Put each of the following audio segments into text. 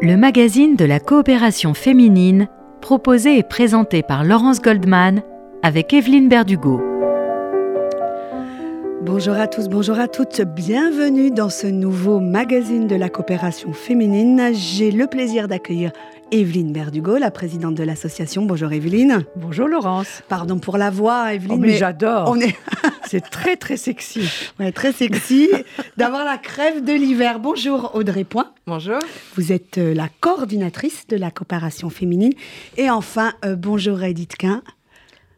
le magazine de la coopération féminine, proposé et présenté par Laurence Goldman avec Evelyne Berdugo. Bonjour à tous, bonjour à toutes, bienvenue dans ce nouveau magazine de la coopération féminine. J'ai le plaisir d'accueillir Evelyne Berdugo, la présidente de l'association. Bonjour Evelyne. Bonjour Laurence. Pardon pour la voix, Evelyne. Oh, mais, j'adore. On est... C'est très très sexy. Ouais, très sexy d'avoir la crève de l'hiver. Bonjour Audrey Point. Bonjour. Vous êtes euh, la coordinatrice de la coopération féminine. Et enfin, euh, bonjour Edith Quint.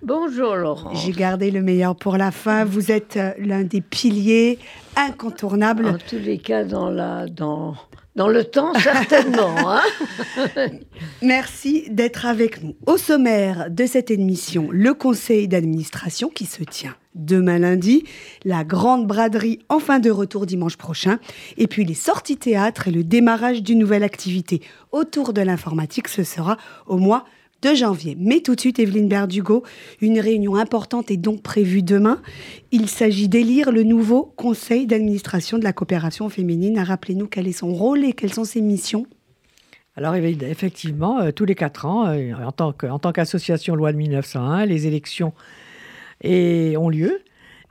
Bonjour Laurent. J'ai gardé le meilleur pour la fin. Vous êtes euh, l'un des piliers incontournables. En tous les cas, dans, la, dans, dans le temps, certainement. Hein. Merci d'être avec nous. Au sommaire de cette émission, le conseil d'administration qui se tient demain lundi, la grande braderie en fin de retour dimanche prochain, et puis les sorties théâtre et le démarrage d'une nouvelle activité autour de l'informatique, ce sera au mois de janvier. Mais tout de suite, Evelyne Berdugo, une réunion importante est donc prévue demain. Il s'agit d'élire le nouveau conseil d'administration de la coopération féminine. Rappelez-nous quel est son rôle et quelles sont ses missions. Alors effectivement, euh, tous les quatre ans, euh, en tant qu'association loi de 1901, les élections ont lieu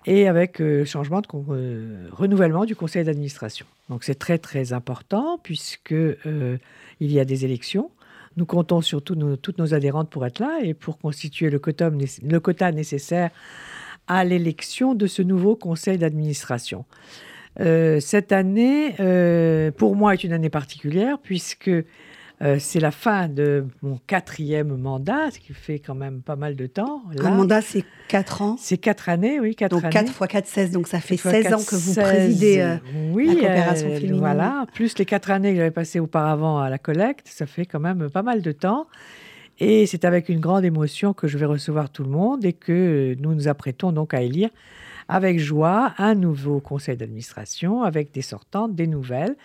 et avec euh, changement de renouvellement du conseil d'administration. Donc c'est très très important puisque il y a des élections nous comptons sur toutes nos adhérentes pour être là et pour constituer le quota, nécessaire à l'élection de ce nouveau conseil d'administration. Euh, cette année, euh, pour moi, est une année particulière puisque euh, c'est la fin de mon quatrième mandat, ce qui fait quand même pas mal de temps. Un mandat, c'est quatre ans C'est quatre années, oui, quatre donc années. Donc 4 fois 4, 16, donc ça fait 16 ans que vous présidez euh, oui, la coopération euh, féminine. Voilà, plus les quatre années que j'avais passées auparavant à la collecte, ça fait quand même pas mal de temps. Et c'est avec une grande émotion que je vais recevoir tout le monde et que nous nous apprêtons donc à élire avec joie un nouveau conseil d'administration avec des sortantes, des nouvelles.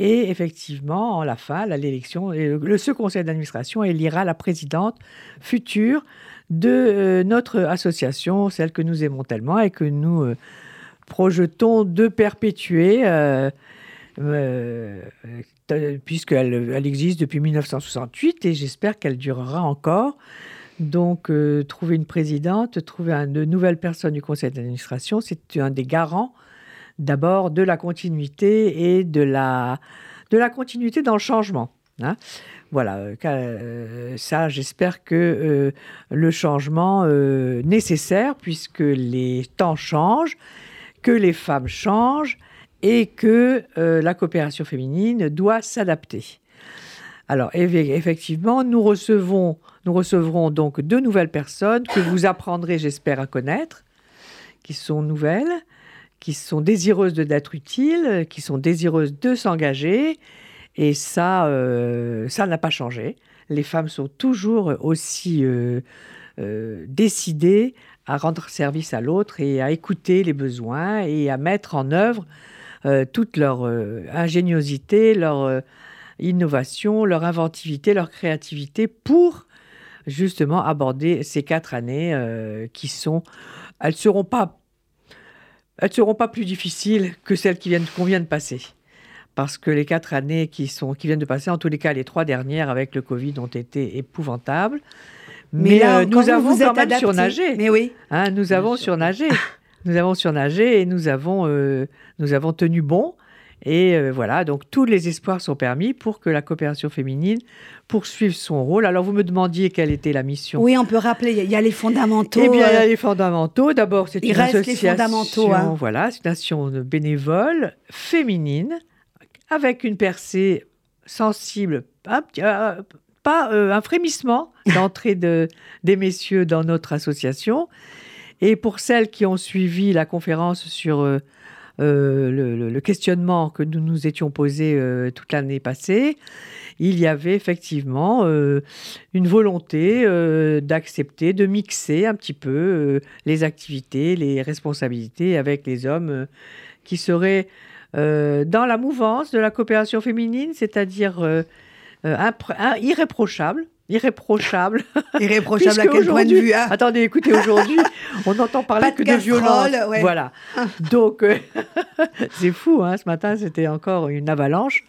Et effectivement, en la fin, l'élection, le, ce conseil d'administration élira la présidente future de euh, notre association, celle que nous aimons tellement et que nous euh, projetons de perpétuer. Euh, puisqu'elle elle existe depuis 1968 et j'espère qu'elle durera encore. Donc, trouver une présidente, trouver un, de nouvelles personnes du conseil d'administration, c'est un des garants d'abord de la continuité et de la, de la continuité dans le changement. Hein. Voilà, euh, euh, ça, j'espère que euh, le changement nécessaire, puisque les temps changent, que les femmes changent et que la coopération féminine doit s'adapter. Alors, effectivement, nous recevons, nous recevrons donc deux nouvelles personnes que vous apprendrez, j'espère, à connaître, qui sont nouvelles qui sont désireuses d'être utiles, qui sont désireuses de s'engager. Et ça, euh, ça n'a pas changé. Les femmes sont toujours aussi euh, euh, décidées à rendre service à l'autre et à écouter les besoins et à mettre en œuvre toute leur ingéniosité, leur innovation, leur inventivité, leur créativité pour justement aborder ces quatre années qui sont, elles ne seront pas elles ne seront pas plus difficiles que celles qui viennent, qu'on vient de passer. Parce que les quatre années qui, sont, qui viennent de passer, en tous les cas les trois dernières avec le Covid, ont été épouvantables. Mais, euh, nous avons quand même surnagé. Mais oui. Hein, nous avons surnagé. nous avons surnagé et nous avons, euh, nous avons tenu bon. Et euh, voilà, donc tous les espoirs sont permis pour que la coopération féminine poursuive son rôle. Alors vous me demandiez quelle était la mission. Oui, on peut rappeler, il y a les fondamentaux. Eh bien, il y a euh, les fondamentaux. D'abord, c'est une association. Les fondamentaux, hein. Voilà, c'est une association bénévole, féminine, avec une percée sensible, euh, pas un frémissement d'entrée de, des messieurs dans notre association. Et pour celles qui ont suivi la conférence sur euh, le, questionnement que nous nous étions posés euh, toute l'année passée, il y avait effectivement euh, une volonté d'accepter, de mixer un petit peu les activités, les responsabilités avec les hommes qui seraient dans la mouvance de la coopération féminine, c'est-à-dire irréprochables irréprochable. Irréprochable à quel point de vue hein Attendez, écoutez, aujourd'hui, on n'entend parler que de violence. Voilà. Donc, euh, c'est fou, hein, ce matin, c'était encore une avalanche.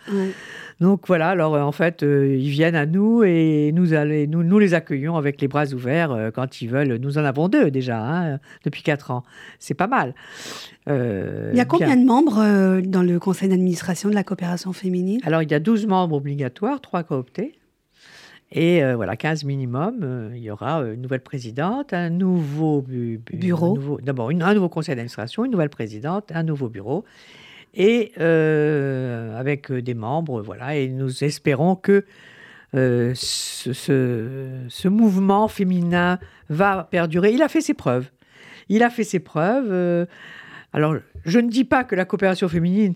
Donc voilà, alors euh, en fait, euh, ils viennent à nous et nous, nous, nous, les accueillons avec les bras ouverts quand ils veulent. Nous en avons deux déjà, hein, depuis quatre ans. C'est pas mal. il y a combien de membres dans le conseil d'administration de la coopération féminine? Alors, il y a 12 membres obligatoires, 3 cooptés. Et euh, voilà, 15 minimum, euh, il y aura euh, une nouvelle présidente, un nouveau bureau. D'abord, un nouveau conseil d'administration, une nouvelle présidente, un nouveau bureau. Et avec des membres, voilà. Et nous espérons que ce, ce, mouvement féminin va perdurer. Il a fait ses preuves. Il a fait ses preuves. alors, je ne dis pas que la coopération féminine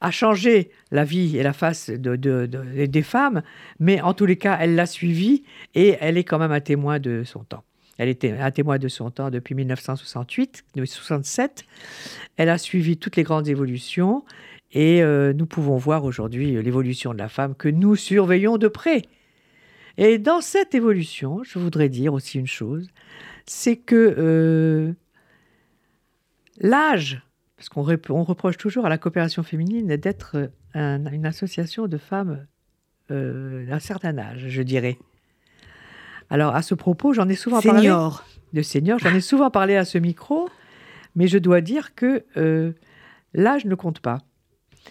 a changé la vie et la face de, des femmes, mais en tous les cas, elle l'a suivi et elle est quand même un témoin de son temps. Elle était un témoin de son temps depuis 1968, 67. Elle a suivi toutes les grandes évolutions et euh, nous pouvons voir aujourd'hui l'évolution de la femme que nous surveillons de près. Et dans cette évolution, je voudrais dire aussi une chose, c'est que euh, l'âge parce qu'on reproche toujours à la coopération féminine d'être une association de femmes euh, d'un certain âge, je dirais. Alors, à ce propos, j'en ai souvent parlé. De senior, j'en ai souvent parlé à ce micro, mais je dois dire que euh, l'âge ne compte pas.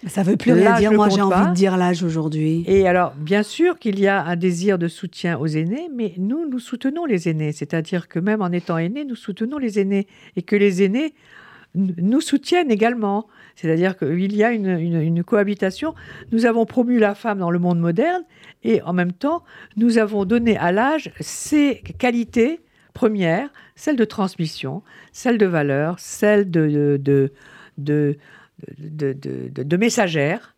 Ça veut plus rien dire. Moi, j'ai envie de dire l'âge aujourd'hui. Et alors, bien sûr qu'il y a un désir de soutien aux aînés, mais nous, nous soutenons les aînés. C'est-à-dire que même en étant aînés, nous soutenons les aînés. Et que les aînés nous soutiennent également. C'est-à-dire qu'il y a une, cohabitation. Nous avons promu la femme dans le monde moderne et en même temps, nous avons donné à l'âge ses qualités premières, celles de transmission, celles de valeur, celles de, messagère.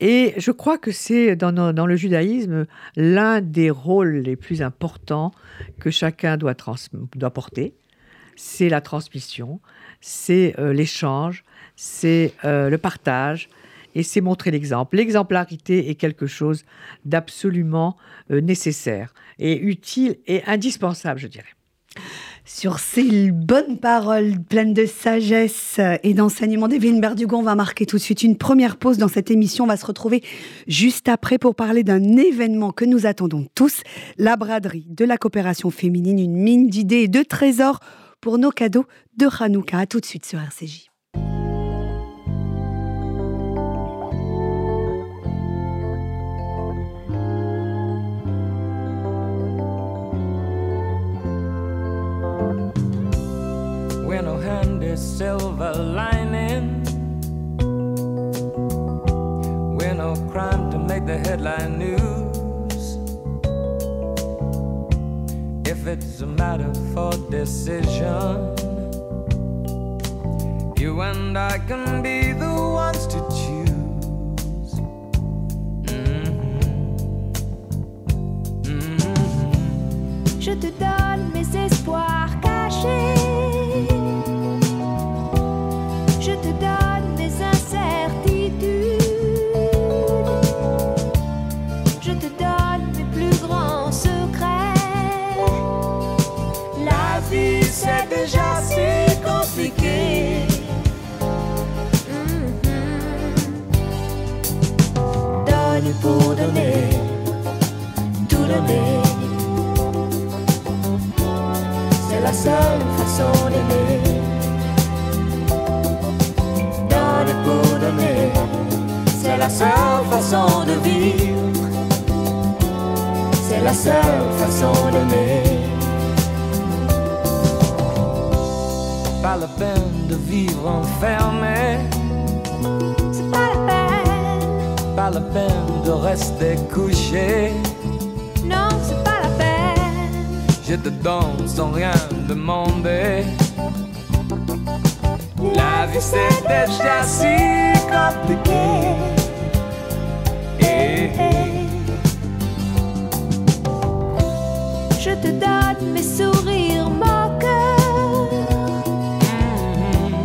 Et je crois que c'est dans, le judaïsme l'un des rôles les plus importants que chacun doit porter. C'est la transmission, c'est euh, l'échange, c'est euh, le partage et c'est montrer l'exemple. L'exemplarité est quelque chose d'absolument euh, nécessaire et utile et indispensable, je dirais. Sur ces bonnes paroles pleines de sagesse et d'enseignement d'Evelyne Berdugon, on va marquer tout de suite une première pause dans cette émission. On va se retrouver juste après pour parler d'un événement que nous attendons tous, la braderie de la coopération féminine, une mine d'idées et de trésors pour nos cadeaux de Hanouka. À tout de suite sur RCJ. Silver lining. We're no crime to make the headline news. If it's a matter for decision. You and I can be donner, tout donner. C'est la seule façon d'aimer. Donner pour donner, c'est la seule façon de vivre. C'est la seule façon d'aimer. Pas la peine de vivre enfermé pas la peine de rester couché. Non, c'est pas la peine. Je te donne sans rien demander. La vie c'est déjà si compliqué. Eh, eh. Je te donne mes sourires moqueurs. Mm-hmm.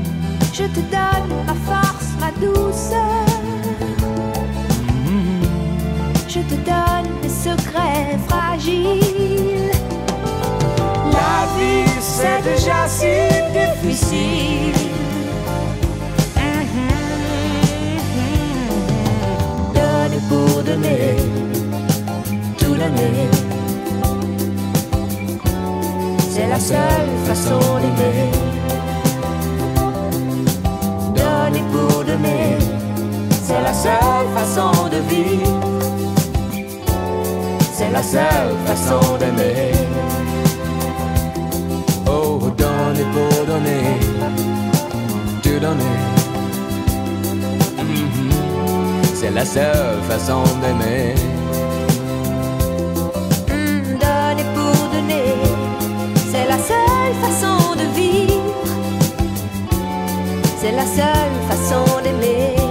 Je te donne ma la seule façon d'aimer. Donner pour donner, c'est la seule façon de vivre. C'est la seule façon d'aimer. Oh, donner pour donner, tout donner. Mhm. C'est la seule façon d'aimer. C'est la seule façon d'aimer.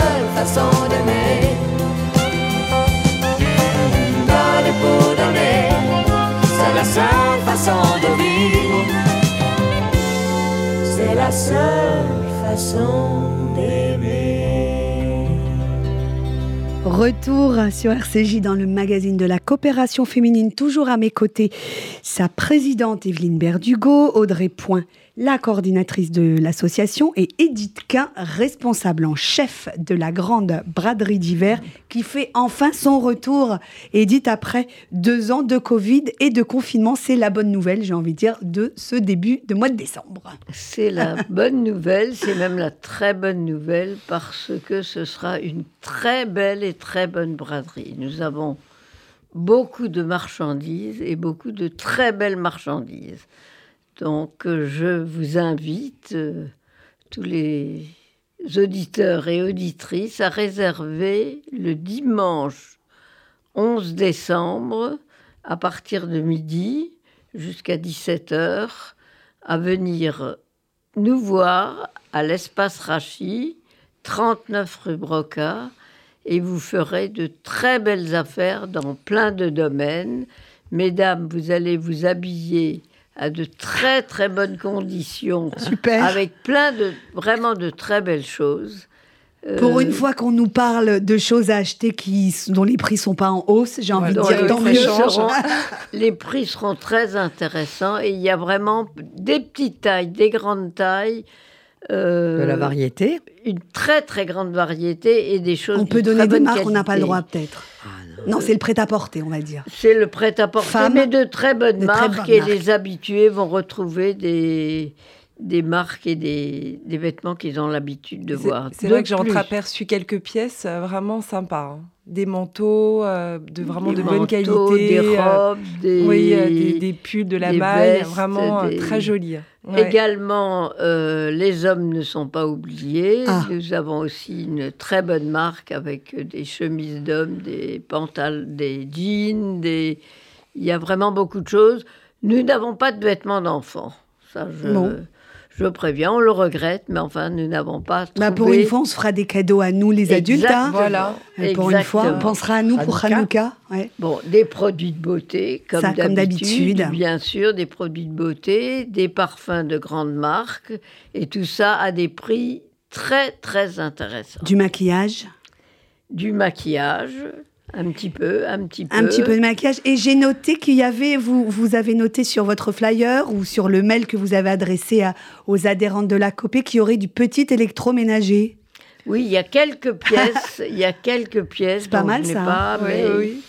Seule façon d'aimer. Donner pour donner, c'est la seule façon de vivre. C'est la seule façon d'aimer. Retour sur RCJ dans le magazine de la coopération féminine, toujours à mes côtés, sa présidente Evelyne Berdugo, Audrey Point, la coordinatrice de l'association, et Edith Quin, responsable en chef de la grande braderie d'hiver, qui fait enfin son retour. Edith, après deux ans de Covid et de confinement, c'est la bonne nouvelle, j'ai envie de dire, de ce début de mois de décembre. C'est la bonne nouvelle, c'est même la très bonne nouvelle parce que ce sera une très belle et très bonne braderie. Nous avons beaucoup de marchandises et beaucoup de très belles marchandises. Donc euh, je vous invite, euh, tous les auditeurs et auditrices, à réserver le dimanche 11 décembre à partir de midi jusqu'à 17h à venir nous voir à l'espace Rachi, 39 rue Broca, et vous ferez de très belles affaires dans plein de domaines. Mesdames, vous allez vous habiller à de très très bonnes conditions, Super. avec plein de vraiment de très belles choses. Pour Euh, une fois qu'on nous parle de choses à acheter qui, dont les prix sont pas en hausse, j'ai envie de dire tant mieux. seront- les prix seront très intéressants et il y a vraiment des petites tailles, des grandes tailles. euh, De la variété. Une très très grande variété et des choses. On peut donner des marques, on n'a pas le droit peut-être. Non, c'est le prêt-à-porter, on va dire. C'est le prêt-à-porter, Femmes, mais de très bonnes de très marques bonnes et marques. les habitués vont retrouver des, des marques et des, des vêtements qu'ils ont l'habitude de voir. C'est vrai que j'ai entreaperçu quelques pièces euh, vraiment sympas. hein. Des manteaux, euh, de vraiment des de bonne qualité. Des euh, robes, des, oui, euh, des, des pulls, de la maille, vestes, vraiment très jolis. Ouais. Également, euh, les hommes ne sont pas oubliés. Ah. Nous avons aussi une très bonne marque avec des chemises d'hommes, des pantalons, des jeans, des... il y a vraiment beaucoup de choses. Nous n'avons pas de vêtements d'enfants. Ça, je, Non. Je préviens, on le regrette, mais enfin, nous n'avons pas Bah, pour trouvé- une fois, on se fera des cadeaux à nous, les adultes. hein. Voilà. Et pour une fois, on pensera à nous pour Hanouka. Ouais. Bon, des produits de beauté, comme d'habitude. Bien sûr, des produits de beauté, des parfums de grandes marques, et tout ça à des prix très, très intéressants. Du maquillage, Du maquillage, un petit peu, un petit peu. un petit peu de maquillage. Et j'ai noté qu'il y avait, vous, vous avez noté sur votre flyer ou sur le mail que vous avez adressé à- aux adhérentes de la COPE qu'il y aurait du petit électroménager. Oui, il y a quelques pièces, il y a quelques pièces. C'est pas mal, ça, hein. Pas, Oui, mais oui, oui.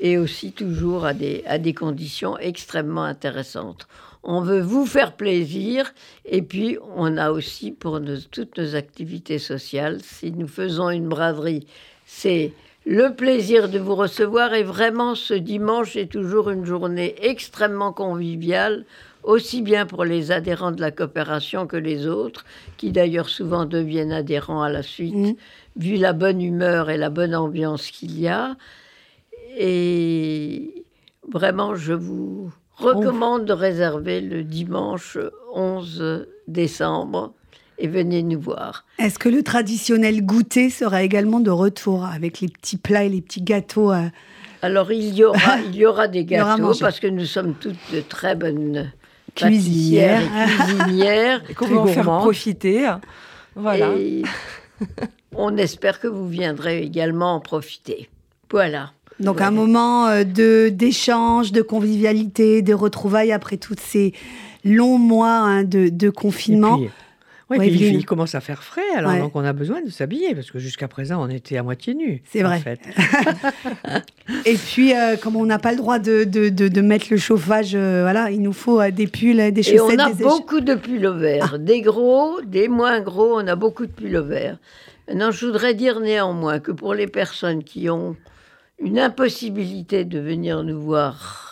et aussi toujours à des, à des conditions extrêmement intéressantes. On veut vous faire plaisir et puis on a aussi pour nos- toutes nos activités sociales, si nous faisons une braderie, c'est le plaisir de vous recevoir et vraiment ce dimanche est toujours une journée extrêmement conviviale, aussi bien pour les adhérents de la coopération que les autres, qui d'ailleurs souvent deviennent adhérents à la suite, Mhm. vu la bonne humeur et la bonne ambiance qu'il y a. Et vraiment, je vous recommande de réserver le dimanche 11 décembre et venez nous voir. Est-ce que le traditionnel goûter sera également de retour avec les petits plats et les petits gâteaux euh, Alors, il y aura, il y aura des aura gâteaux parce que nous sommes toutes de très bonnes Cuisinières. cuisinières. Et qu'on va en faire gourmand. profiter. Voilà. Et on espère que vous viendrez également en profiter. Voilà. Donc un moment euh, de d'échange, de convivialité, de retrouvailles après tous ces longs mois hein, de, de Et confinement. puis, ouais, Ouais, puis il- commence à faire frais, alors Ouais. donc on a besoin de s'habiller, parce que jusqu'à présent, on était à moitié nus. C'est en vrai. fait. Et puis, euh, comme on n'a pas le droit de, de, de- de mettre le chauffage, euh, voilà, il nous faut euh, des pulls, des Et chaussettes, on a des beaucoup de pullovers, Ah. des gros, des moins gros, on a beaucoup de pullovers. Maintenant, je voudrais dire néanmoins que pour les personnes qui ont une impossibilité de venir nous voir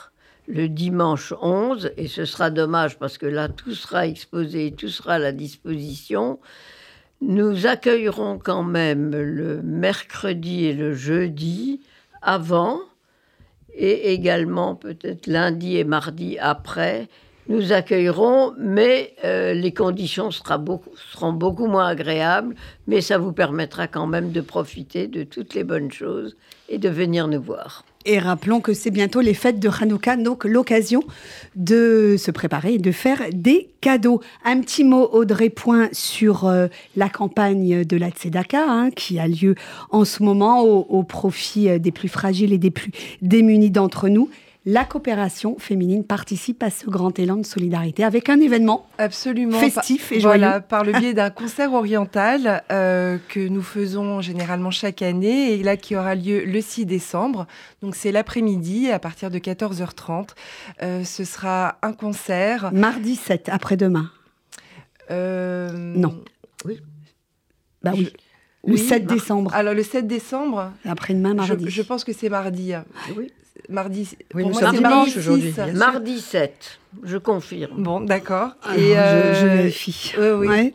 le dimanche 11, et ce sera dommage parce que là, tout sera exposé, tout sera à la disposition, nous accueillerons quand même le mercredi et le jeudi avant, et également peut-être lundi et mardi après, nous accueillerons, mais euh, les conditions seront beaucoup moins agréables, mais ça vous permettra quand même de profiter de toutes les bonnes choses et de venir nous voir. Et rappelons que c'est bientôt les fêtes de Hanouka, donc l'occasion de se préparer et de faire des cadeaux. Un petit mot, Audrey Point, sur euh, la campagne de la Tzedaka, hein, qui a lieu en ce moment au, profit euh, des plus fragiles et des plus démunis d'entre nous. La coopération féminine participe à ce grand élan de solidarité avec un événement Absolument. festif et Voilà, joyeux. par le biais d'un concert oriental euh, que nous faisons généralement chaque année et là qui aura lieu le 6 décembre. Donc c'est l'après-midi à partir de 14h30. Euh, ce sera un concert. Mardi 7, après-demain. euh, Non. Bah oui, je- le oui, 7 mar- décembre, Alors le 7 décembre, après-demain, je, mardi. je pense que c'est mardi. Oui. Mardi. Oui, pour nous moi, c'est dimanche mardi aujourd'hui, 6. bien sûr. Mardi 7, je confirme. Bon, d'accord. Et, je- euh, je, vérifie. oui, oui. Ouais.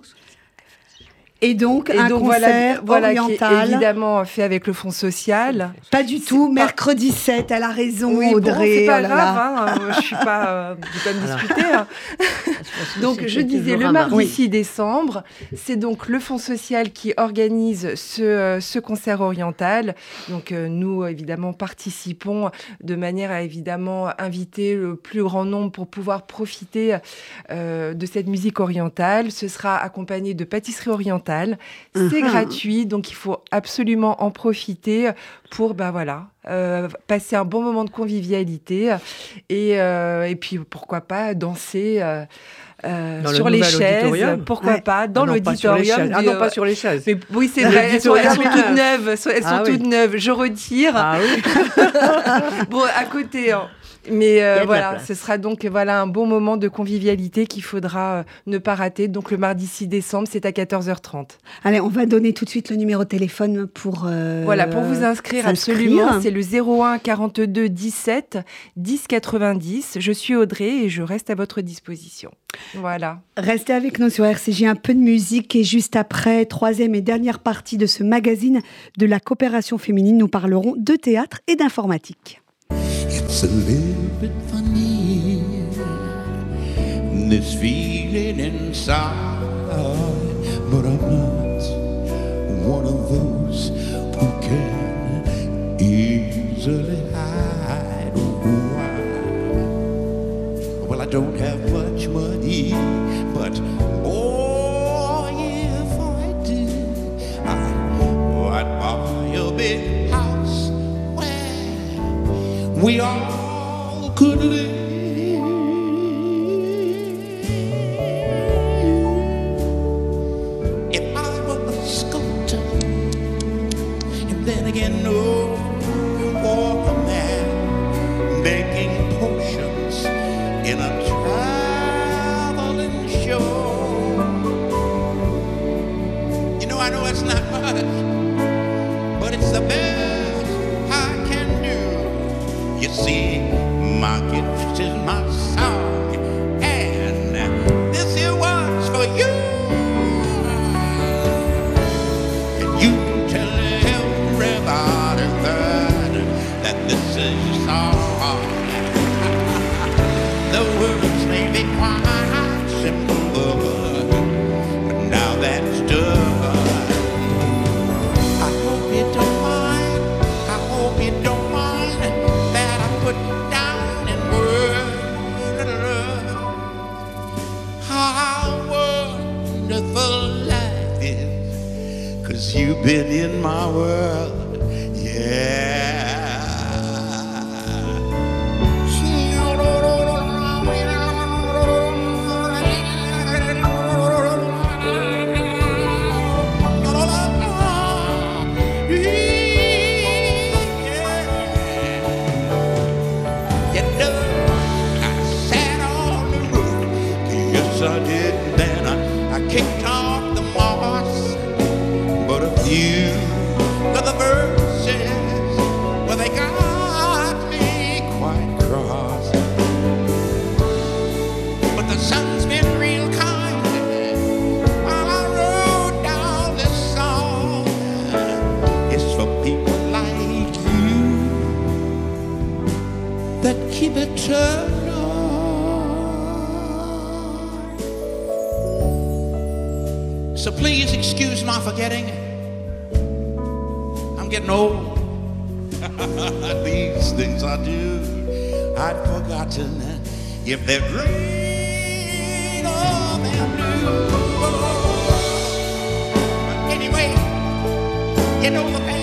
Et donc, Et un donc concert voilà, voilà qui est oriental. évidemment fait avec le Fonds social. Pas du tout, pas- mercredi 7, elle a raison, Oui, bon, Audrey. c'est pas oh là grave, là. hein, je suis pas, euh, pas me disputer. hein. Donc, je disais, le mardi Oui. 6 décembre, c'est donc le Fonds social qui organise ce, euh, ce concert oriental. Donc, euh, nous, évidemment, participons de manière à évidemment inviter le plus grand nombre pour pouvoir profiter euh, de cette musique orientale. Ce sera accompagné de pâtisserie C'est Mhm. gratuit, donc il faut absolument en profiter pour, ben voilà, euh, passer un bon moment de convivialité et, euh, et puis pourquoi pas danser. euh, euh, sur les chaises, auditorium. pourquoi Ouais. pas dans Ah non, pas sur les l'auditorium. Ah non, pas sur les chaises. mais oui, c'est vrai, elles sont, elles sont l'auditorium. toutes neuves. Elles sont Ah oui. toutes neuves. Je retire. Ah oui. Bon, à côté. hein. Mais euh, voilà, ce sera donc voilà un bon moment de convivialité qu'il faudra euh, ne pas rater. Donc le mardi 6 décembre, c'est à 14h30. Allez, on va donner tout de suite le numéro de téléphone pour. euh, Voilà, pour vous inscrire, absolument, c'est le 01 42 17 10 90. Je suis Audrey et je reste à votre disposition. Voilà. Restez avec nous sur RCJ, un peu de musique et juste après, troisième et dernière partie de ce magazine de la coopération féminine, nous parlerons de théâtre et d'informatique. It's a little bit funny, this feeling inside, but I'm not one of those who can easily hide. Why? Well, I don't have much money, but oh, if I did, I'd buy a where we all could live. If I were a sculptor, and then again, no, been in my world, on. So please excuse my forgetting. I'm getting old. These things I do, I'd forgotten if they're green or they're. But anyway, you know the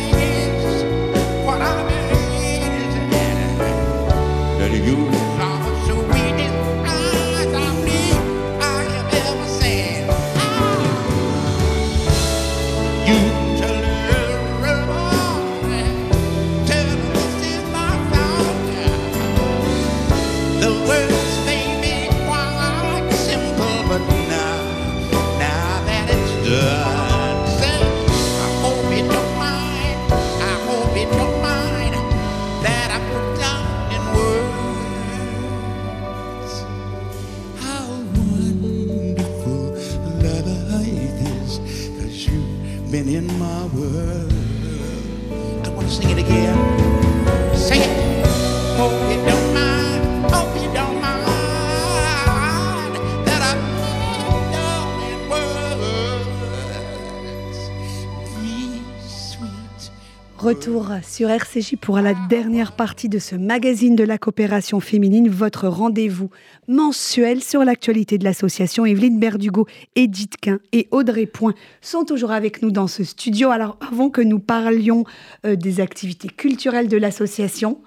sur RCJ pour la dernière partie de ce magazine de la coopération féminine, votre rendez-vous mensuel sur l'actualité de l'association. Evelyne Berdugo, Edith Quin et Audrey Point sont toujours avec nous dans ce studio. Alors, avant que nous parlions euh, des activités culturelles de l'association,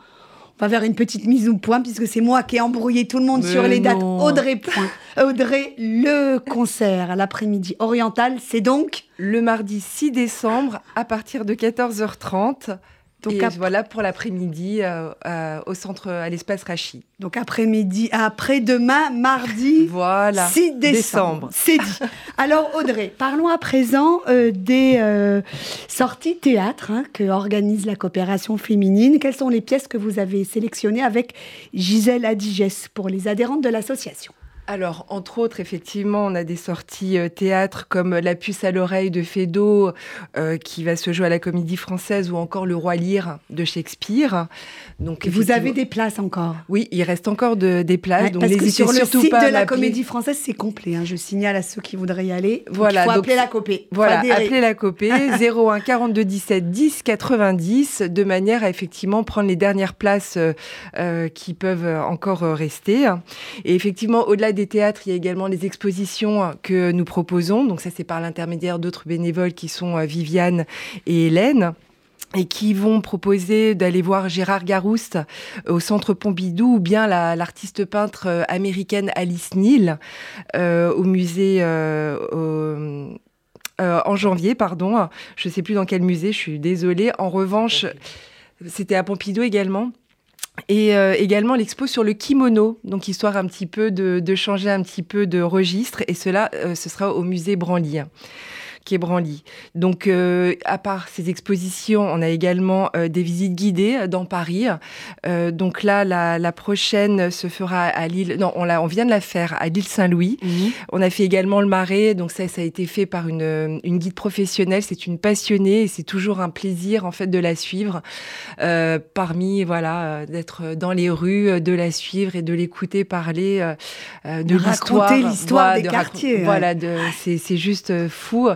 on va faire une petite mise au point puisque c'est moi qui ai embrouillé tout le monde Mais sur les dates. non. Audrey Point. Audrey, le concert à l'après-midi oriental, c'est donc Le mardi 6 décembre à partir de 14h30. Donc et ap- voilà pour l'après-midi euh, euh, au centre, à l'espace Rachi. donc après-midi, après-demain, mardi. Voilà. 6 décembre. Décembre. C'est dit. Alors Audrey, parlons à présent euh, des sorties théâtre hein, que organise la coopération féminine. Quelles sont les pièces que vous avez sélectionnées avec Gisèle Adigès pour les adhérentes de l'association? Alors, entre autres, effectivement, on a des sorties euh, théâtre comme La puce à l'oreille de Feydeau, euh, qui va se jouer à la Comédie Française, ou encore Le Roi Lear de Shakespeare. Donc, Vous avez des places encore Oui, il reste encore de- des places, Ouais, donc Parce que n'hésitez sur le site pas de la. Comédie Française, c'est complet. hein. Je signale à ceux qui voudraient y aller. Donc, Voilà, il faut donc appeler la copée. Voilà, appelez la copée 01 42 17 10 90 de manière à effectivement prendre les dernières places euh, euh, qui peuvent encore rester. Et effectivement, au-delà des théâtres, il y a également les expositions que nous proposons. Donc ça, c'est par l'intermédiaire d'autres bénévoles qui sont euh, Viviane et Hélène et qui vont proposer d'aller voir Gérard Garouste euh, au Centre Pompidou ou bien la- l'artiste peintre euh, américaine Alice Neal euh, au musée euh, au- euh, en janvier, pardon. Je ne sais plus dans quel musée, je suis désolée. En revanche, c'était à Pompidou également. Et euh, également l'expo sur le kimono, donc histoire un petit peu de, changer un petit peu de registre. Et cela, euh, ce sera au musée Branly quai Branly. Donc, euh, à part ces expositions, on a également euh, des visites guidées dans Paris. Euh, donc là, la, la prochaine se fera à Lille. Non, on, l'a- on vient de la faire à l'île Saint-Louis. On a fait également le Marais, donc ça, ça a été fait par une, une guide professionnelle. C'est une passionnée et c'est toujours un plaisir en fait de la suivre. Euh, parmi voilà, euh, d'être dans les rues, euh, de la suivre et de l'écouter parler euh, euh, de Raconter l'histoire, l'histoire des de quartiers. Voilà, c'est, juste euh, fou.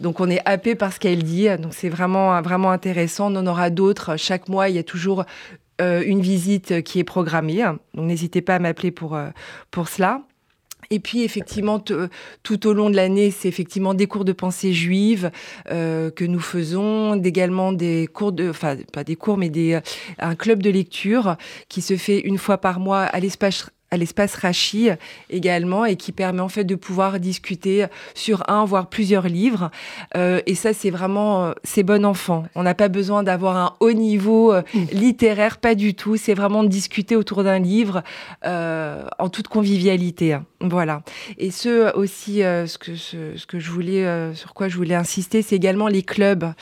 Donc on est happé par ce qu'elle dit. Donc c'est vraiment vraiment intéressant. On en aura d'autres chaque mois. Il y a toujours euh, une visite qui est programmée. Donc n'hésitez pas à m'appeler pour euh, pour cela. Et puis effectivement, tout au long de l'année, c'est effectivement des cours de pensée juive euh, que nous faisons, également des cours de, enfin pas des cours, mais des un club de lecture qui se fait une fois par mois à l'espace à l'espace Rachi également et qui permet en fait de pouvoir discuter sur un voire plusieurs livres. Euh, et ça c'est vraiment euh, c'est bon enfant. On n'a pas besoin d'avoir un haut niveau euh, littéraire pas du tout. C'est vraiment de discuter autour d'un livre euh, en toute convivialité hein. voilà. Et ce aussi euh, ce que ce, ce que je voulais euh, sur quoi je voulais insister c'est également les clubs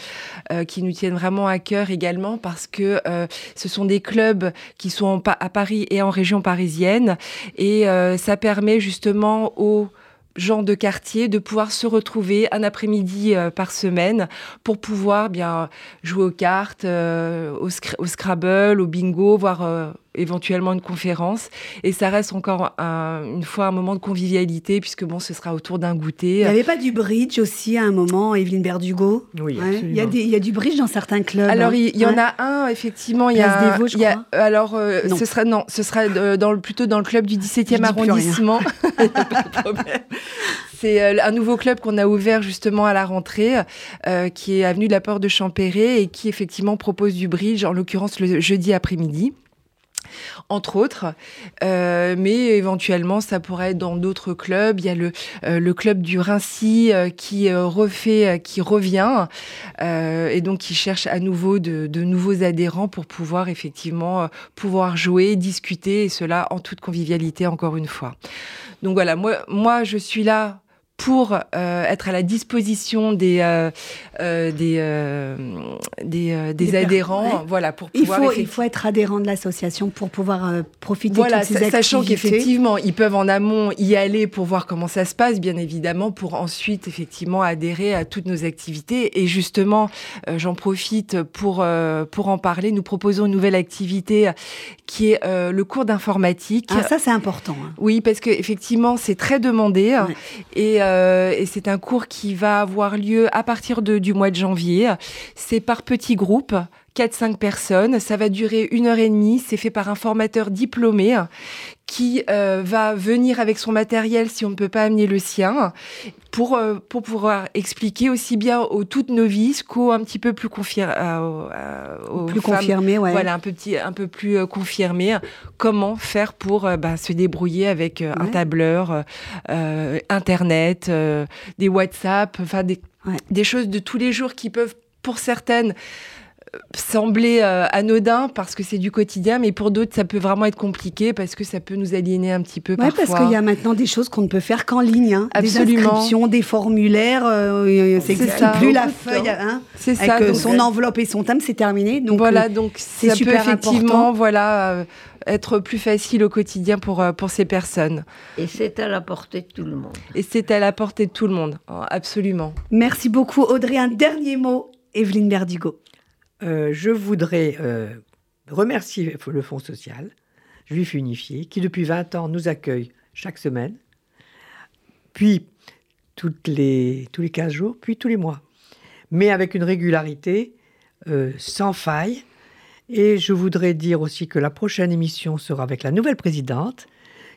euh, qui nous tiennent vraiment à cœur également parce que euh, ce sont des clubs qui sont en à Paris et en région parisienne et euh, ça permet justement aux gens de quartier de pouvoir se retrouver un après-midi euh, par semaine pour pouvoir bien jouer aux cartes, euh, au, scr- au Scrabble, au bingo, voire éventuellement une conférence. Et ça reste encore un- une fois un moment de convivialité puisque bon, ce sera autour d'un Il goûter. n'y avait pas du bridge aussi à un moment, Evelyne Berdugo? Oui, Ouais. Il y, a des- il y a du bridge dans certains clubs. Alors, hein. il il y en a un, effectivement. Il y a, des Vosges, je il y a- crois. alors, euh, Non. ce sera, non, ce sera euh, dans le, plutôt dans le club du 17e Je dis plus rien. arrondissement. Pas de problème. C'est euh, un nouveau club qu'on a ouvert justement à la rentrée, euh, qui est avenue de la Porte de Champéret et qui effectivement propose du bridge, en l'occurrence le jeudi après-midi. Entre autres, Euh, mais éventuellement ça pourrait être dans d'autres clubs. Il y a le, euh, le club du Rincy euh, qui refait, qui revient et donc qui cherche à nouveau de, nouveaux adhérents pour pouvoir effectivement pouvoir jouer, discuter et cela en toute convivialité encore une fois. Donc voilà, moi je suis là pour euh, être à la disposition des euh, euh, des des, des Des per- adhérents, ouais. voilà, pour Il faut, il faut être adhérent de l'association pour pouvoir profiter voilà, de toutes ces sa- sachant activités. qu'effectivement, ils peuvent en amont y aller pour voir comment ça se passe, bien évidemment, pour ensuite effectivement adhérer à toutes nos activités. Et justement, j'en profite pour pour en parler. Nous proposons une nouvelle activité qui est le cours d'informatique. Ah, ça, c'est important. hein. Oui, parce que effectivement, c'est très demandé Ouais. et, euh, et c'est un cours qui va avoir lieu à partir du mois de janvier. C'est par petits groupes. 4-5 personnes, ça va durer une heure et demie, c'est fait par un formateur diplômé qui euh, va venir avec son matériel si on ne peut pas amener le sien pour, euh, pour pouvoir expliquer aussi bien aux toutes novices qu'aux un petit peu plus confir euh, aux- Plus femmes confirmé, ouais. voilà, un peu, petit, un peu plus euh, confirmé. Comment faire pour bah, se débrouiller avec un tableur, Internet, des WhatsApp, enfin des, Ouais. des choses de tous les jours qui peuvent, pour certaines, sembler euh, anodins parce que c'est du quotidien, mais pour d'autres, ça peut vraiment être compliqué parce que ça peut nous aliéner un petit peu Ouais, parfois. parce qu'il y a maintenant des choses qu'on ne peut faire qu'en ligne. hein. Absolument. Des inscriptions, des formulaires. euh, c'est plus la feuille hein, C'est avec ça. euh, donc, son enveloppe et son thème, c'est terminé. Donc, voilà, euh, donc c'est ça peut effectivement, important. voilà, euh, être plus facile au quotidien pour, euh, pour ces personnes. Et c'est à la portée de tout le monde. Et c'est à la portée de tout le monde, hein, absolument. merci beaucoup, Audrey. Un dernier mot, Evelyne Berdugo. Euh, je voudrais euh, remercier le Fonds social juif unifié qui, depuis 20 ans, nous accueille chaque semaine, puis les, tous les 15 jours, puis tous les mois, mais avec une régularité euh, sans faille. Et je voudrais dire aussi que la prochaine émission sera avec la nouvelle présidente,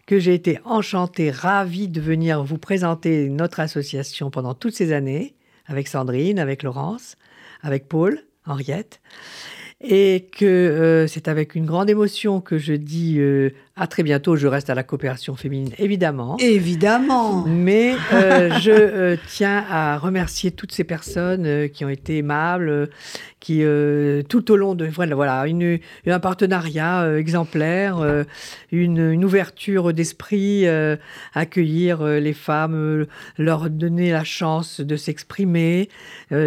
que j'ai été enchantée, ravie de venir vous présenter notre association pendant toutes ces années, avec Sandrine, avec Laurence, avec Paul, Henriette. Et que euh, c'est avec une grande émotion que je dis euh, à très bientôt. Je reste à la coopération féminine, évidemment. Évidemment. Mais euh, je tiens à remercier toutes ces personnes qui ont été aimables, qui tout au long de voilà, voilà une, un partenariat exemplaire, une, une ouverture d'esprit, accueillir les femmes, leur donner la chance de s'exprimer.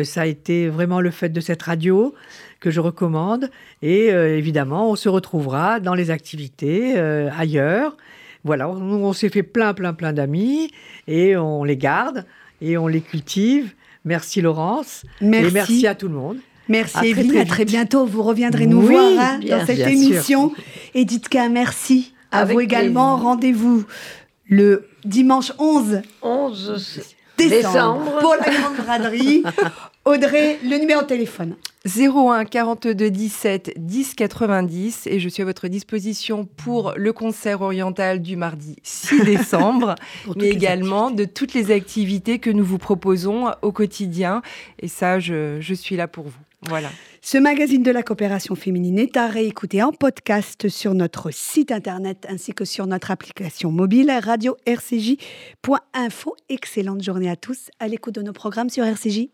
Ça a été vraiment le fait de cette radio que je recommande. Et euh, évidemment, on se retrouvera dans les activités euh, ailleurs. Voilà, on, on s'est fait plein, plein, plein d'amis et on les garde et on les cultive. Merci Laurence. Merci. Et merci à tout le monde. Merci À très, Evelyne, très à très bientôt. Vous reviendrez nous Oui, voir hein, bien dans cette sûr. émission. Edith K, merci. À Avec vous également. Rendez-vous le dimanche 11 11 décembre, décembre. pour la grande braderie. Audrey, le numéro de téléphone. 01 42 17 10 90 et je suis à votre disposition pour le concert oriental du mardi 6 décembre, mais également de toutes les activités que nous vous proposons au quotidien. Et ça, je, je suis là pour vous. Voilà. Ce magazine de la coopération féminine est à réécouter en podcast sur notre site internet ainsi que sur notre application mobile radio-rcj.info. Excellente journée à tous à l'écoute de nos programmes sur RCJ.